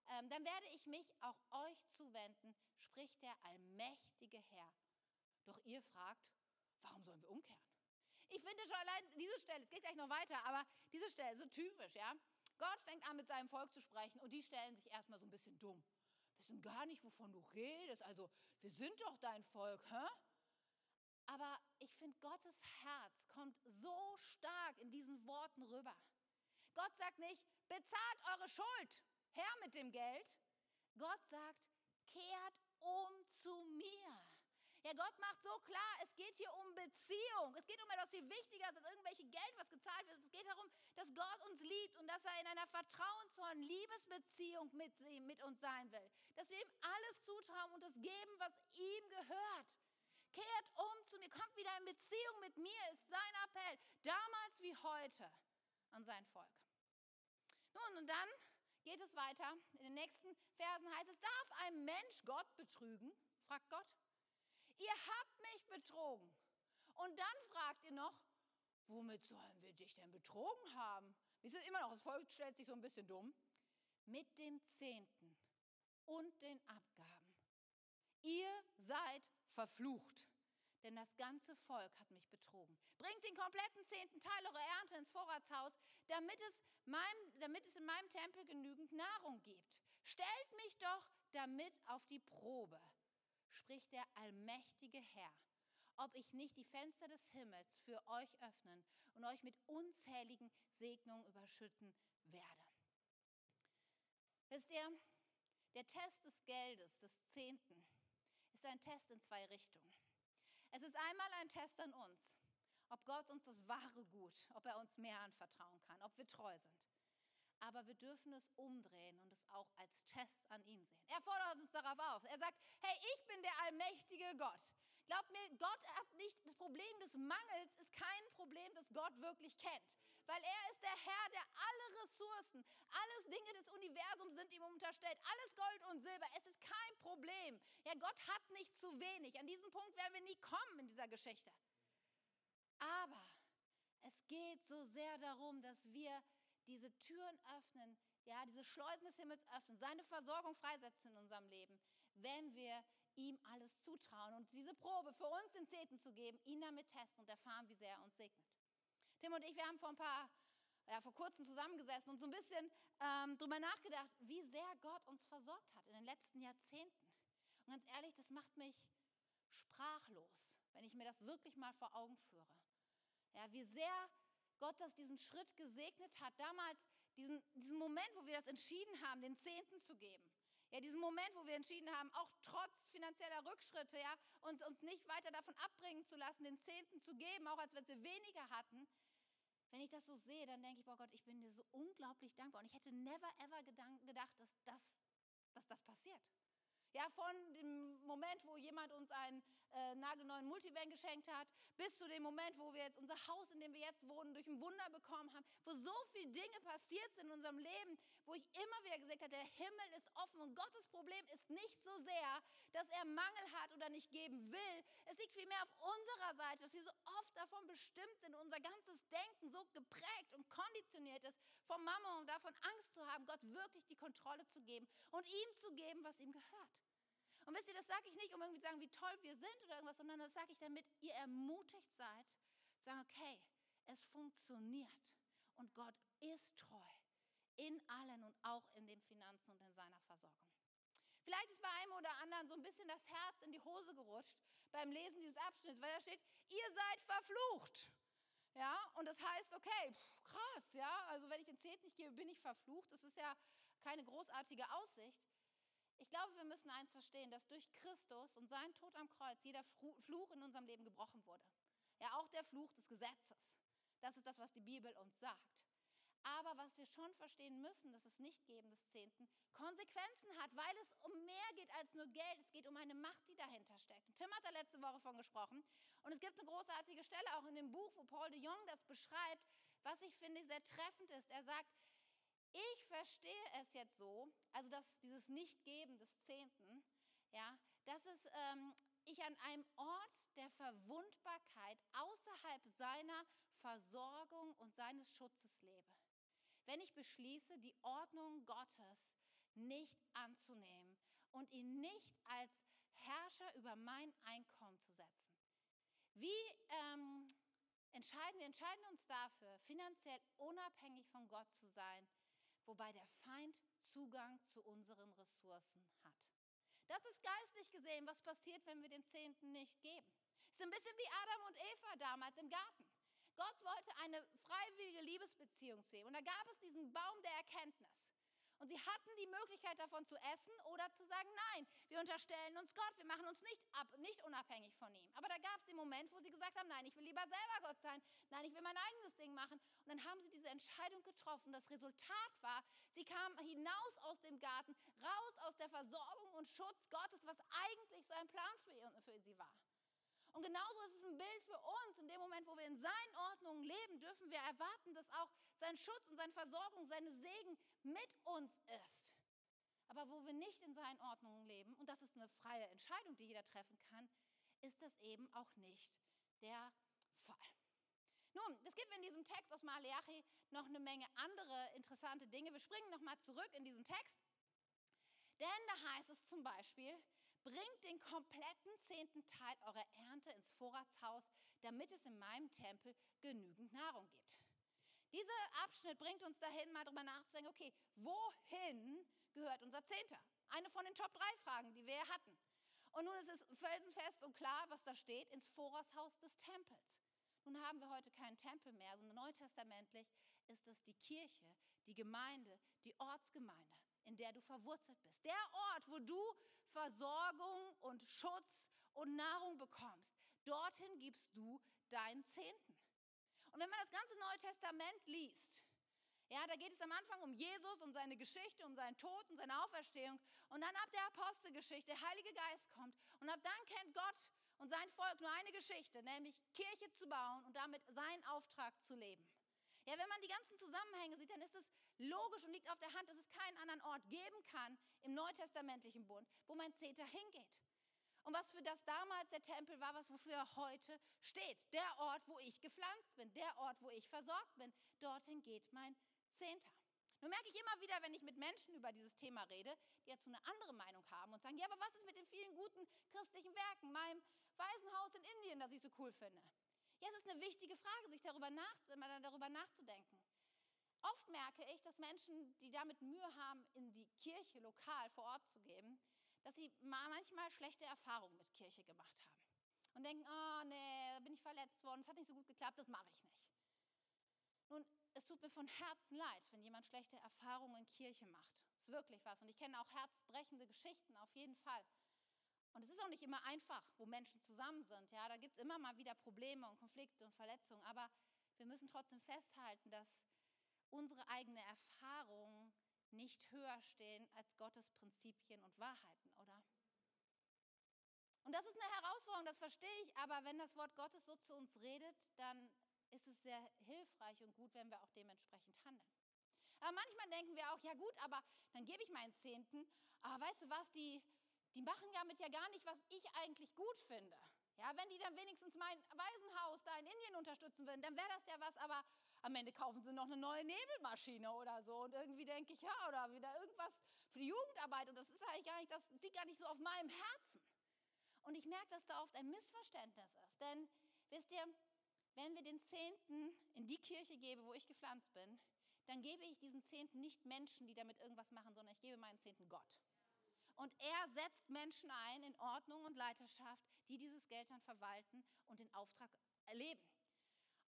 ähm, dann werde ich mich auch euch zuwenden, spricht der allmächtige Herr. Doch ihr fragt, warum sollen wir umkehren? Ich finde schon allein diese Stelle, es geht gleich noch weiter, aber diese Stelle, so typisch, ja. Gott fängt an mit seinem Volk zu sprechen und die stellen sich erstmal so ein bisschen dumm. Wissen gar nicht, wovon du redest. Also, wir sind doch dein Volk, hä? Aber ich finde, Gottes Herz kommt so stark in diesen Worten rüber. Gott sagt nicht, bezahlt eure Schuld, Herr mit dem Geld. Gott sagt, kehrt um zu mir. Ja, Gott macht so klar, es geht hier um Beziehung. Es geht um etwas viel wichtiger als irgendwelche Geld, was gezahlt wird. Es geht darum, dass Gott uns liebt und dass er in einer vertrauensvollen Liebesbeziehung mit, mit uns sein will. Dass wir ihm alles zutrauen und das geben, was ihm gehört. Kehrt um zu mir, kommt wieder in Beziehung mit mir, ist sein Appell, damals wie heute an sein Volk. Nun, und dann geht es weiter. In den nächsten Versen heißt es, darf ein Mensch Gott betrügen? fragt Gott ihr habt mich betrogen. Und dann fragt ihr noch, womit sollen wir dich denn betrogen haben? Wir sind immer noch, das Volk stellt sich so ein bisschen dumm. Mit dem Zehnten und den Abgaben. Ihr seid verflucht, denn das ganze Volk hat mich betrogen. Bringt den kompletten zehnten Teil eurer Ernte ins Vorratshaus, damit es, meinem, damit es in meinem Tempel genügend Nahrung gibt. Stellt mich doch damit auf die Probe spricht der allmächtige Herr, ob ich nicht die Fenster des Himmels für euch öffnen und euch mit unzähligen Segnungen überschütten werde. Wisst ihr, der Test des Geldes, des Zehnten, ist ein Test in zwei Richtungen. Es ist einmal ein Test an uns, ob Gott uns das wahre Gut, ob er uns mehr anvertrauen kann, ob wir treu sind aber wir dürfen es umdrehen und es auch als Test an ihn sehen. Er fordert uns darauf auf. Er sagt, hey, ich bin der allmächtige Gott. Glaubt mir, Gott hat nicht das Problem des Mangels, ist kein Problem, das Gott wirklich kennt. Weil er ist der Herr, der alle Ressourcen, alles Dinge des Universums sind ihm unterstellt, alles Gold und Silber. Es ist kein Problem. Ja, Gott hat nicht zu wenig. An diesen Punkt werden wir nie kommen in dieser Geschichte. Aber es geht so sehr darum, dass wir diese Türen öffnen, ja, diese Schleusen des Himmels öffnen, seine Versorgung freisetzen in unserem Leben, wenn wir ihm alles zutrauen und diese Probe für uns den Zehnten zu geben, ihn damit testen und erfahren, wie sehr er uns segnet. Tim und ich, wir haben vor ein paar, ja, vor kurzem zusammengesessen und so ein bisschen ähm, drüber nachgedacht, wie sehr Gott uns versorgt hat in den letzten Jahrzehnten. Und ganz ehrlich, das macht mich sprachlos, wenn ich mir das wirklich mal vor Augen führe. Ja, wie sehr Gott das diesen Schritt gesegnet hat, damals diesen, diesen Moment, wo wir das entschieden haben, den Zehnten zu geben. Ja, diesen Moment, wo wir entschieden haben, auch trotz finanzieller Rückschritte, ja, uns, uns nicht weiter davon abbringen zu lassen, den Zehnten zu geben, auch als wenn wir weniger hatten. Wenn ich das so sehe, dann denke ich, boah Gott, ich bin dir so unglaublich dankbar. Und ich hätte never ever gedacht, dass das, dass das passiert. Ja, von dem Moment, wo jemand uns einen äh, nagelneuen Multivan geschenkt hat, bis zu dem Moment, wo wir jetzt unser Haus, in dem wir jetzt wohnen, durch ein Wunder bekommen haben, wo so viele Dinge passiert sind in unserem Leben, wo ich immer wieder gesagt habe, der Himmel ist offen und Gottes Problem ist nicht so sehr, dass er Mangel hat oder nicht geben will. Es liegt vielmehr auf unserer Seite, dass wir so oft davon bestimmt sind, unser ganzes Denken so geprägt und konditioniert ist vom Mama und davon Angst zu haben, Gott wirklich die Kontrolle zu geben und ihm zu geben, was ihm gehört. Und wisst ihr, das sage ich nicht, um irgendwie zu sagen, wie toll wir sind oder irgendwas, sondern das sage ich, damit ihr ermutigt seid, zu sagen, okay, es funktioniert und Gott ist treu in allen und auch in den Finanzen und in seiner Versorgung. Vielleicht ist bei einem oder anderen so ein bisschen das Herz in die Hose gerutscht beim Lesen dieses Abschnitts, weil da steht, ihr seid verflucht. Ja, und das heißt, okay, krass, ja, also wenn ich den Zehnt nicht gebe, bin ich verflucht. Das ist ja keine großartige Aussicht. Ich glaube, wir müssen eins verstehen, dass durch Christus und seinen Tod am Kreuz jeder Fluch in unserem Leben gebrochen wurde. Ja, auch der Fluch des Gesetzes. Das ist das, was die Bibel uns sagt. Aber was wir schon verstehen müssen, dass es nicht geben des Zehnten Konsequenzen hat, weil es um mehr geht als nur Geld. Es geht um eine Macht, die dahinter steckt. Tim hat da letzte Woche von gesprochen. Und es gibt eine großartige Stelle auch in dem Buch, wo Paul de Jong das beschreibt, was ich finde sehr treffend ist. Er sagt, ich verstehe es jetzt so, also dass dieses Nichtgeben des Zehnten, ja, dass es ähm, ich an einem Ort der Verwundbarkeit außerhalb seiner Versorgung und seines Schutzes lebe, wenn ich beschließe, die Ordnung Gottes nicht anzunehmen und ihn nicht als Herrscher über mein Einkommen zu setzen. Wie ähm, entscheiden wir entscheiden uns dafür, finanziell unabhängig von Gott zu sein, wobei der Feind Zugang zu unseren Ressourcen hat. Das ist geistlich gesehen, was passiert, wenn wir den Zehnten nicht geben. Es ist ein bisschen wie Adam und Eva damals im Garten. Gott wollte eine freiwillige Liebesbeziehung sehen. Und da gab es diesen Baum der Erkenntnis. Und sie hatten die Möglichkeit davon zu essen oder zu sagen, nein, wir unterstellen uns Gott, wir machen uns nicht, ab, nicht unabhängig von ihm. Aber da gab es den Moment, wo sie gesagt haben, nein, ich will lieber selber Gott sein, nein, ich will mein eigenes Ding machen. Und dann haben sie diese Entscheidung getroffen. Das Resultat war, sie kamen hinaus aus dem Garten, raus aus der Versorgung und Schutz Gottes, was eigentlich sein Plan für, für sie war. Und genauso ist es ein Bild für uns. In dem Moment, wo wir in seinen Ordnungen leben, dürfen wir erwarten, dass auch sein Schutz und seine Versorgung, seine Segen mit uns ist. Aber wo wir nicht in seinen Ordnungen leben, und das ist eine freie Entscheidung, die jeder treffen kann, ist das eben auch nicht der Fall. Nun, es gibt in diesem Text aus Maleachi noch eine Menge andere interessante Dinge. Wir springen nochmal zurück in diesen Text. Denn da heißt es zum Beispiel, Bringt den kompletten zehnten Teil eurer Ernte ins Vorratshaus, damit es in meinem Tempel genügend Nahrung gibt. Dieser Abschnitt bringt uns dahin, mal darüber nachzudenken, okay, wohin gehört unser Zehnter? Eine von den Top 3 Fragen, die wir hatten. Und nun ist es felsenfest und klar, was da steht, ins Vorratshaus des Tempels. Nun haben wir heute keinen Tempel mehr, sondern neutestamentlich ist es die Kirche, die Gemeinde, die Ortsgemeinde, in der du verwurzelt bist. Der Ort, wo du Versorgung und Schutz und Nahrung bekommst. Dorthin gibst du deinen Zehnten. Und wenn man das ganze Neue Testament liest, ja, da geht es am Anfang um Jesus und seine Geschichte, um seinen Tod und seine Auferstehung. Und dann ab der Apostelgeschichte, der Heilige Geist kommt. Und ab dann kennt Gott und sein Volk nur eine Geschichte, nämlich Kirche zu bauen und damit seinen Auftrag zu leben. Ja, wenn man die ganzen Zusammenhänge sieht, dann ist es logisch und liegt auf der Hand, dass es keinen anderen Ort geben kann im neutestamentlichen Bund, wo mein Zeter hingeht. Und was für das damals der Tempel war, was wofür er heute steht. Der Ort, wo ich gepflanzt bin, der Ort, wo ich versorgt bin, dorthin geht mein Zehnter. Nun merke ich immer wieder, wenn ich mit Menschen über dieses Thema rede, die jetzt eine andere Meinung haben und sagen, ja, aber was ist mit den vielen guten christlichen Werken, meinem Waisenhaus in Indien, das ich so cool finde? Ja, es ist eine wichtige Frage, sich darüber, nach, darüber nachzudenken. Oft merke ich, dass Menschen, die damit Mühe haben, in die Kirche lokal vor Ort zu geben, dass sie manchmal schlechte Erfahrungen mit Kirche gemacht haben. Und denken, oh nee, da bin ich verletzt worden, es hat nicht so gut geklappt, das mache ich nicht. Nun, es tut mir von Herzen leid, wenn jemand schlechte Erfahrungen in Kirche macht. Das ist wirklich was. Und ich kenne auch herzbrechende Geschichten, auf jeden Fall. Und es ist auch nicht immer einfach, wo Menschen zusammen sind. Ja, da gibt es immer mal wieder Probleme und Konflikte und Verletzungen. Aber wir müssen trotzdem festhalten, dass unsere eigene Erfahrungen nicht höher stehen als Gottes Prinzipien und Wahrheiten, oder? Und das ist eine Herausforderung, das verstehe ich, aber wenn das Wort Gottes so zu uns redet, dann ist es sehr hilfreich und gut, wenn wir auch dementsprechend handeln. Aber manchmal denken wir auch, ja gut, aber dann gebe ich meinen Zehnten, aber weißt du was, die, die machen damit ja gar nicht, was ich eigentlich gut finde. Ja, wenn die dann wenigstens mein Waisenhaus da in Indien unterstützen würden, dann wäre das ja was, aber am Ende kaufen sie noch eine neue Nebelmaschine oder so und irgendwie denke ich, ja, oder wieder irgendwas für die Jugendarbeit und das ist eigentlich gar nicht, das liegt gar nicht so auf meinem Herzen. Und ich merke, dass da oft ein Missverständnis ist, denn wisst ihr, wenn wir den Zehnten in die Kirche geben, wo ich gepflanzt bin, dann gebe ich diesen Zehnten nicht Menschen, die damit irgendwas machen, sondern ich gebe meinen Zehnten Gott. Und er setzt Menschen ein in Ordnung und Leiterschaft, die dieses Geld dann verwalten und den Auftrag erleben.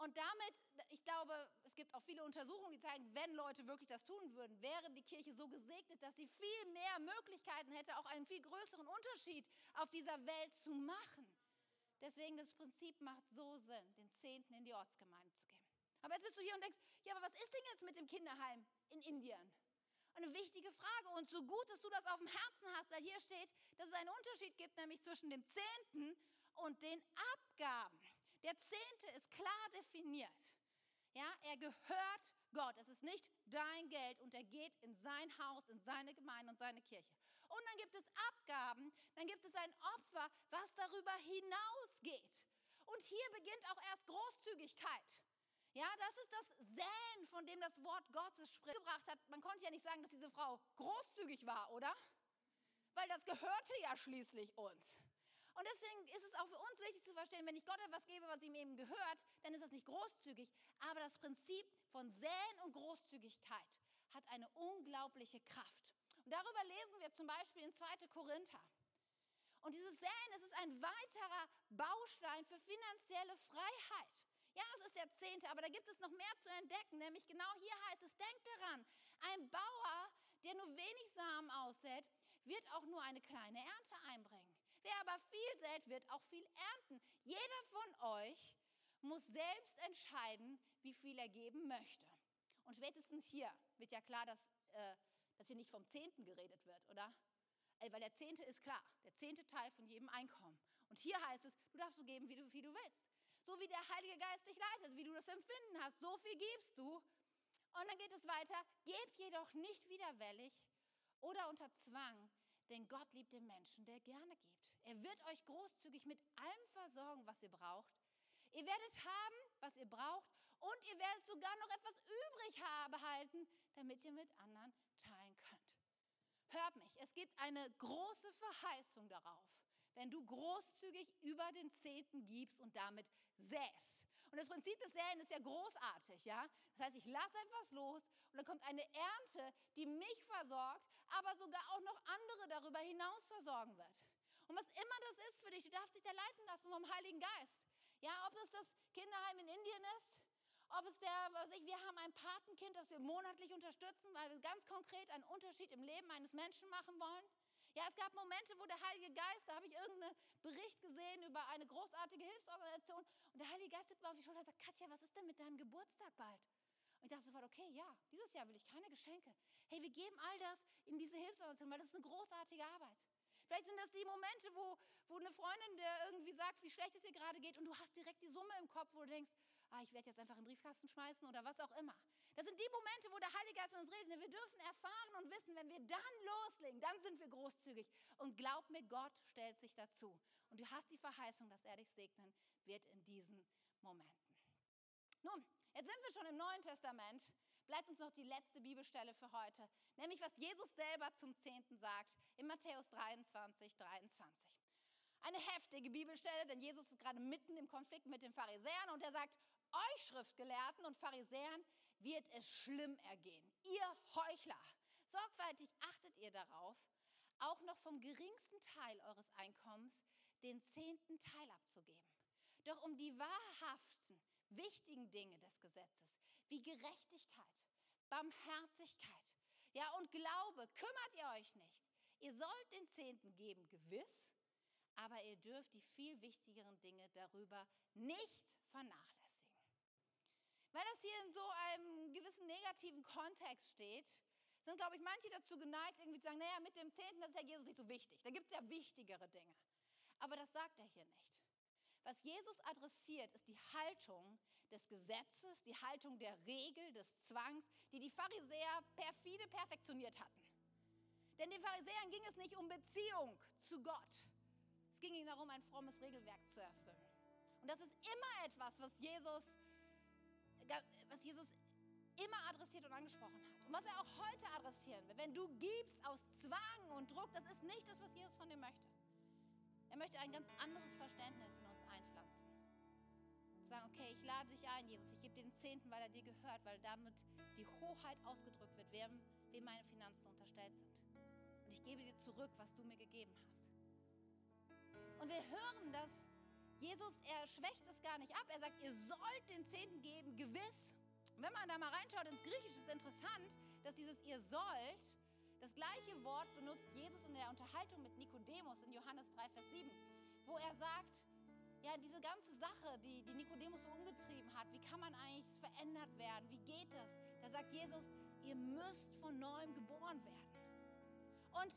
Und damit, ich glaube, es gibt auch viele Untersuchungen, die zeigen, wenn Leute wirklich das tun würden, wäre die Kirche so gesegnet, dass sie viel mehr Möglichkeiten hätte, auch einen viel größeren Unterschied auf dieser Welt zu machen. Deswegen das Prinzip macht so Sinn, den Zehnten in die Ortsgemeinde zu geben. Aber jetzt bist du hier und denkst, ja, aber was ist denn jetzt mit dem Kinderheim in Indien? Eine wichtige Frage. Und so gut, dass du das auf dem Herzen hast, weil hier steht, dass es einen Unterschied gibt, nämlich zwischen dem Zehnten und den Abgaben. Der Zehnte ist klar definiert. Ja, er gehört Gott. Es ist nicht dein Geld und er geht in sein Haus, in seine Gemeinde und seine Kirche. Und dann gibt es Abgaben, dann gibt es ein Opfer, was darüber hinausgeht. Und hier beginnt auch erst Großzügigkeit. Ja, das ist das Säen, von dem das Wort Gottes gebracht hat. Man konnte ja nicht sagen, dass diese Frau großzügig war, oder? Weil das gehörte ja schließlich uns. Und deswegen ist es auch für uns wichtig zu verstehen, wenn ich Gott etwas gebe, was ihm eben gehört, dann ist das nicht großzügig. Aber das Prinzip von Säen und Großzügigkeit hat eine unglaubliche Kraft. Und darüber lesen wir zum Beispiel in 2. Korinther. Und dieses Säen, es ist ein weiterer Baustein für finanzielle Freiheit. Ja, es ist der zehnte, aber da gibt es noch mehr zu entdecken. Nämlich genau hier heißt es, denkt daran, ein Bauer, der nur wenig Samen aussät, wird auch nur eine kleine Ernte einbringen. Wer aber viel sät, wird auch viel ernten. Jeder von euch muss selbst entscheiden, wie viel er geben möchte. Und spätestens hier wird ja klar, dass, äh, dass hier nicht vom Zehnten geredet wird, oder? Äh, weil der Zehnte ist klar, der zehnte Teil von jedem Einkommen. Und hier heißt es, du darfst so geben, wie du, wie du willst. So wie der Heilige Geist dich leitet, wie du das Empfinden hast, so viel gibst du. Und dann geht es weiter, gebt jedoch nicht widerwillig oder unter Zwang, denn Gott liebt den Menschen, der gerne gibt. Er wird euch großzügig mit allem versorgen, was ihr braucht. Ihr werdet haben, was ihr braucht und ihr werdet sogar noch etwas übrig behalten, damit ihr mit anderen teilen könnt. Hört mich, es gibt eine große Verheißung darauf, wenn du großzügig über den Zehnten gibst und damit säst. Und das Prinzip des Säen ist ja großartig, ja? Das heißt, ich lasse etwas los und dann kommt eine Ernte, die mich versorgt, aber sogar auch noch andere darüber hinaus versorgen wird. Und was immer das ist für dich, du darfst dich da leiten lassen vom Heiligen Geist. Ja, ob es das Kinderheim in Indien ist, ob es der, was ich, wir haben ein Patenkind, das wir monatlich unterstützen, weil wir ganz konkret einen Unterschied im Leben eines Menschen machen wollen. Ja, es gab Momente, wo der Heilige Geist, da habe ich irgendeinen Bericht gesehen über eine großartige Hilfsorganisation und der Heilige Geist sitzt mir auf die Schulter und sagt, Katja, was ist denn mit deinem Geburtstag bald? Und ich dachte sofort, okay, ja, dieses Jahr will ich keine Geschenke. Hey, wir geben all das in diese Hilfsorganisation, weil das ist eine großartige Arbeit. Vielleicht sind das die Momente, wo, wo eine Freundin dir irgendwie sagt, wie schlecht es ihr gerade geht und du hast direkt die Summe im Kopf, wo du denkst, ah, ich werde jetzt einfach in Briefkasten schmeißen oder was auch immer. Das sind die Momente, wo der Heilige Geist mit uns redet. Wir dürfen erfahren und wissen, wenn wir dann loslegen, dann sind wir großzügig. Und glaub mir, Gott stellt sich dazu. Und du hast die Verheißung, dass er dich segnen wird in diesen Momenten. Nun, jetzt sind wir schon im Neuen Testament bleibt uns noch die letzte Bibelstelle für heute, nämlich was Jesus selber zum Zehnten sagt in Matthäus 23, 23. Eine heftige Bibelstelle, denn Jesus ist gerade mitten im Konflikt mit den Pharisäern und er sagt, euch Schriftgelehrten und Pharisäern wird es schlimm ergehen. Ihr Heuchler. Sorgfältig achtet ihr darauf, auch noch vom geringsten Teil eures Einkommens den zehnten Teil abzugeben. Doch um die wahrhaften, wichtigen Dinge des Gesetzes, wie Gerechtigkeit, Barmherzigkeit. Ja, und Glaube, kümmert ihr euch nicht. Ihr sollt den Zehnten geben, gewiss, aber ihr dürft die viel wichtigeren Dinge darüber nicht vernachlässigen. Weil das hier in so einem gewissen negativen Kontext steht, sind, glaube ich, manche dazu geneigt, irgendwie zu sagen, naja, mit dem Zehnten, das ist ja Jesus nicht so wichtig. Da gibt es ja wichtigere Dinge. Aber das sagt er hier nicht. Was Jesus adressiert, ist die Haltung des Gesetzes, die Haltung der Regel, des Zwangs, die die Pharisäer perfide perfektioniert hatten. Denn den Pharisäern ging es nicht um Beziehung zu Gott. Es ging ihnen darum, ein frommes Regelwerk zu erfüllen. Und das ist immer etwas, was Jesus, was Jesus immer adressiert und angesprochen hat. Und was er auch heute adressieren will. Wenn du gibst aus Zwang und Druck, das ist nicht das, was Jesus von dir möchte. Er möchte ein ganz anderes Verständnis in uns sagen, okay, ich lade dich ein, Jesus, ich gebe dir den Zehnten, weil er dir gehört, weil damit die Hoheit ausgedrückt wird, wem, wem meine Finanzen unterstellt sind. Und ich gebe dir zurück, was du mir gegeben hast. Und wir hören, dass Jesus, er schwächt es gar nicht ab. Er sagt, ihr sollt den Zehnten geben, gewiss. Und wenn man da mal reinschaut ins Griechische, ist interessant, dass dieses ihr sollt, das gleiche Wort benutzt Jesus in der Unterhaltung mit Nikodemus in Johannes 3, Vers 7, wo er sagt, ja, diese ganze Sache, die, die Nikodemus so umgetrieben hat, wie kann man eigentlich verändert werden? Wie geht das? Da sagt Jesus, ihr müsst von neuem geboren werden. Und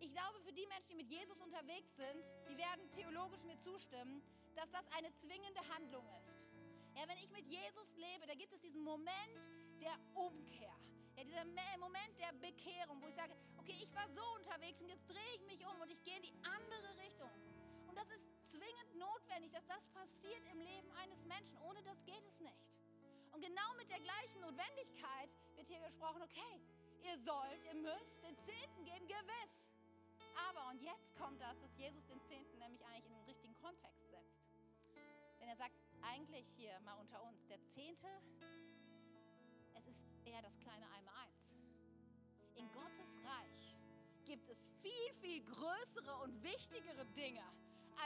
ich glaube, für die Menschen, die mit Jesus unterwegs sind, die werden theologisch mir zustimmen, dass das eine zwingende Handlung ist. Ja, wenn ich mit Jesus lebe, da gibt es diesen Moment der Umkehr. Ja, dieser Moment der Bekehrung, wo ich sage, okay, ich war so unterwegs und jetzt drehe ich mich um und ich gehe in die andere Richtung. Und das ist zwingend notwendig, dass das passiert im Leben eines Menschen. Ohne das geht es nicht. Und genau mit der gleichen Notwendigkeit wird hier gesprochen, okay, ihr sollt, ihr müsst den Zehnten geben, gewiss. Aber, und jetzt kommt das, dass Jesus den Zehnten nämlich eigentlich in den richtigen Kontext er sagt eigentlich hier mal unter uns, der Zehnte, es ist eher das kleine Einmaleins. In Gottes Reich gibt es viel, viel größere und wichtigere Dinge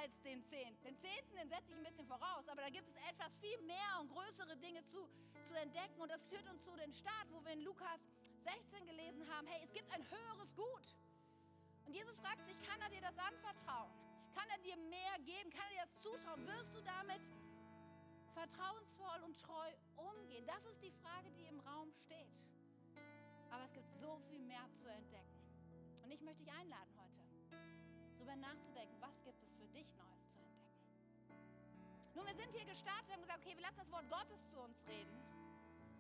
als den Zehnten. Den Zehnten, den setze ich ein bisschen voraus, aber da gibt es etwas viel mehr und größere Dinge zu, zu entdecken. Und das führt uns zu den Start, wo wir in Lukas 16 gelesen haben, hey, es gibt ein höheres Gut. Und Jesus fragt sich, kann er dir das anvertrauen? Kann er dir mehr geben? Kann er dir das zutrauen? Wirst du damit vertrauensvoll und treu umgehen? Das ist die Frage, die im Raum steht. Aber es gibt so viel mehr zu entdecken. Und ich möchte dich einladen heute, darüber nachzudenken, was gibt es für dich Neues zu entdecken. Nun, wir sind hier gestartet und haben gesagt, okay, wir lassen das Wort Gottes zu uns reden.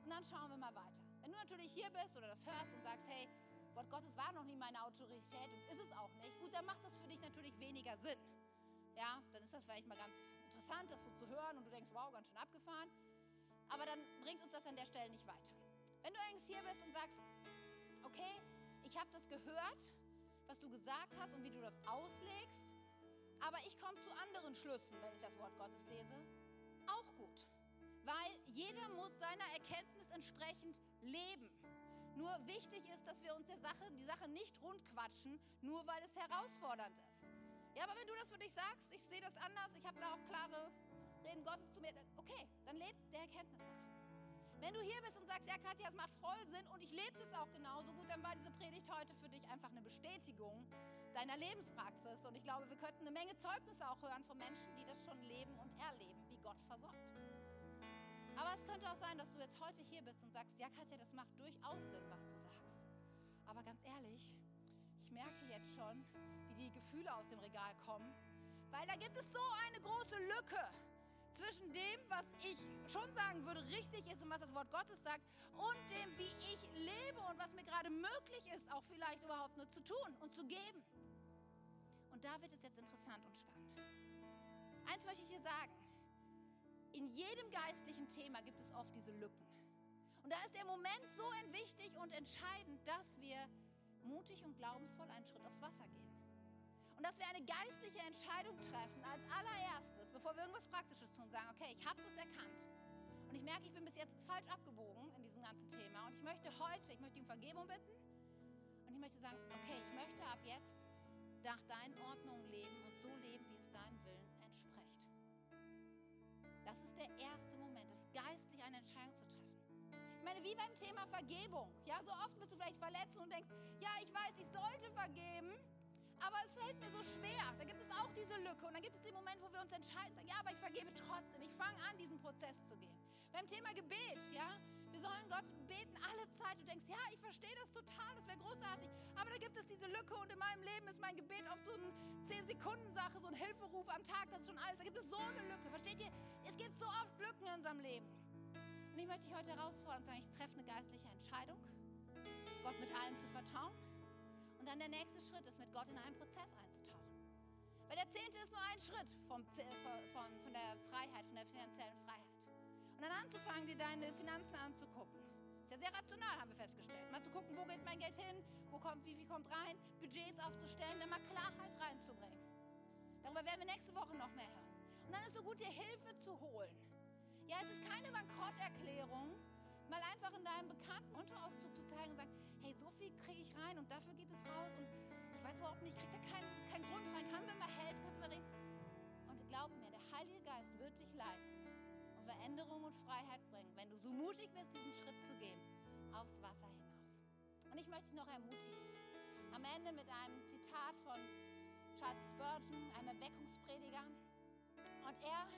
Und dann schauen wir mal weiter. Wenn du natürlich hier bist oder das hörst und sagst, hey, Wort Gottes war noch nie meine Autorität und ist es auch nicht, gut, dann macht das für dich natürlich weniger Sinn. Ja, dann ist das vielleicht mal ganz interessant, das so zu hören und du denkst, wow, ganz schön abgefahren. Aber dann bringt uns das an der Stelle nicht weiter. Wenn du eigentlich hier bist und sagst, okay, ich habe das gehört, was du gesagt hast und wie du das auslegst, aber ich komme zu anderen Schlüssen, wenn ich das Wort Gottes lese, auch gut. Weil jeder muss seiner Erkenntnis entsprechend leben. Nur wichtig ist, dass wir uns der Sache, die Sache nicht rundquatschen, nur weil es herausfordernd ist. Ja, aber wenn du das für dich sagst, ich sehe das anders, ich habe da auch klare Reden Gottes zu mir, okay, dann lebt der Erkenntnis nach. Wenn du hier bist und sagst, ja, Katja, es macht voll Sinn und ich lebe das auch genauso gut, dann war diese Predigt heute für dich einfach eine Bestätigung deiner Lebenspraxis. Und ich glaube, wir könnten eine Menge Zeugnisse auch hören von Menschen, die das schon leben und erleben, wie Gott versorgt. Aber es könnte auch sein, dass du jetzt heute hier bist und sagst, ja, Katja, das macht durchaus Sinn, was du sagst. Aber ganz ehrlich, ich merke jetzt schon, wie die Gefühle aus dem Regal kommen, weil da gibt es so eine große Lücke zwischen dem, was ich schon sagen würde, richtig ist und was das Wort Gottes sagt, und dem, wie ich lebe und was mir gerade möglich ist, auch vielleicht überhaupt nur zu tun und zu geben. Und da wird es jetzt interessant und spannend. Eins möchte ich dir sagen. In jedem geistlichen Thema gibt es oft diese Lücken. Und da ist der Moment so wichtig und entscheidend, dass wir mutig und glaubensvoll einen Schritt aufs Wasser gehen. Und dass wir eine geistliche Entscheidung treffen als allererstes, bevor wir irgendwas Praktisches tun, sagen, okay, ich habe das erkannt. Und ich merke, ich bin bis jetzt falsch abgebogen in diesem ganzen Thema. Und ich möchte heute, ich möchte um Vergebung bitten. Und ich möchte sagen, okay, ich möchte ab jetzt nach deinen Ordnungen leben und so leben, wie Das ist der erste Moment, das geistlich eine Entscheidung zu treffen. Ich meine, wie beim Thema Vergebung. Ja, so oft bist du vielleicht verletzt und denkst, ja, ich weiß, ich sollte vergeben, aber es fällt mir so schwer. Da gibt es auch diese Lücke. Und dann gibt es den Moment, wo wir uns entscheiden, sagen, ja, aber ich vergebe trotzdem. Ich fange an, diesen Prozess zu gehen. Beim Thema Gebet, ja, sollen Gott beten alle Zeit. Du denkst, ja, ich verstehe das total, das wäre großartig. Aber da gibt es diese Lücke und in meinem Leben ist mein Gebet oft so eine 10-Sekunden-Sache, so ein Hilferuf am Tag, das ist schon alles. Da gibt es so eine Lücke. Versteht ihr? Es gibt so oft Lücken in unserem Leben. Und ich möchte dich heute herausfordern und sagen, ich treffe eine geistliche Entscheidung, Gott mit allem zu vertrauen. Und dann der nächste Schritt ist, mit Gott in einen Prozess einzutauchen. Weil der Zehnte ist nur ein Schritt vom, von, von der Freiheit, von der finanziellen Freiheit. Und dann anzufangen, dir deine Finanzen anzugucken. Ist ja sehr rational, haben wir festgestellt. Mal zu gucken, wo geht mein Geld hin, wo kommt, wie viel kommt rein, Budgets aufzustellen, dann mal Klarheit reinzubringen. Darüber werden wir nächste Woche noch mehr hören. Und dann ist so gut, dir Hilfe zu holen. Ja, es ist keine Bankrotterklärung, mal einfach in deinem bekannten Kontoauszug zu zeigen und sagen, hey, so viel kriege ich rein und dafür geht es raus und ich weiß überhaupt nicht, ich kriege da keinen kein Grund rein, kann mir mal helfen, kannst du mal reden. Und glaub mir, der Heilige Geist wird dich leiten Veränderung und Freiheit bringen, wenn du so mutig bist, diesen Schritt zu gehen, aufs Wasser hinaus. Und ich möchte dich noch ermutigen, am Ende mit einem Zitat von Charles Spurgeon, einem Erweckungsprediger. Und er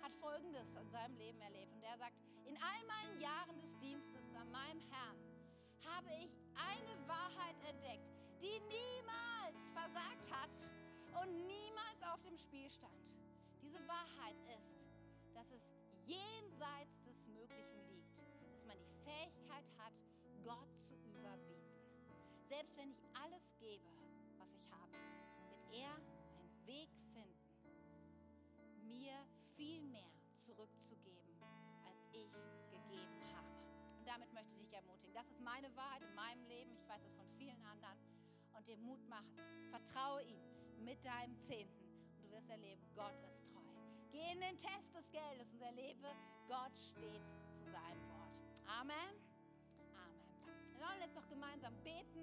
hat Folgendes in seinem Leben erlebt. Und er sagt, in all meinen Jahren des Dienstes an meinem Herrn habe ich eine Wahrheit entdeckt, die niemals versagt hat und niemals auf dem Spiel stand. Diese Wahrheit ist, jenseits des Möglichen liegt, dass man die Fähigkeit hat, Gott zu überbieten. Selbst wenn ich alles gebe, was ich habe, wird er einen Weg finden, mir viel mehr zurückzugeben, als ich gegeben damit möchte ich dich ermutigen. Das ist meine Wahrheit in meinem Leben. Ich weiß es von vielen anderen. Und dir Mut machen. Vertraue ihm mit deinem Zehnten. Und du wirst erleben, Gott ist. Geh in den Test des Geldes und erlebe, Gott steht zu seinem Wort. Amen. Amen. Wir wollen jetzt noch gemeinsam beten.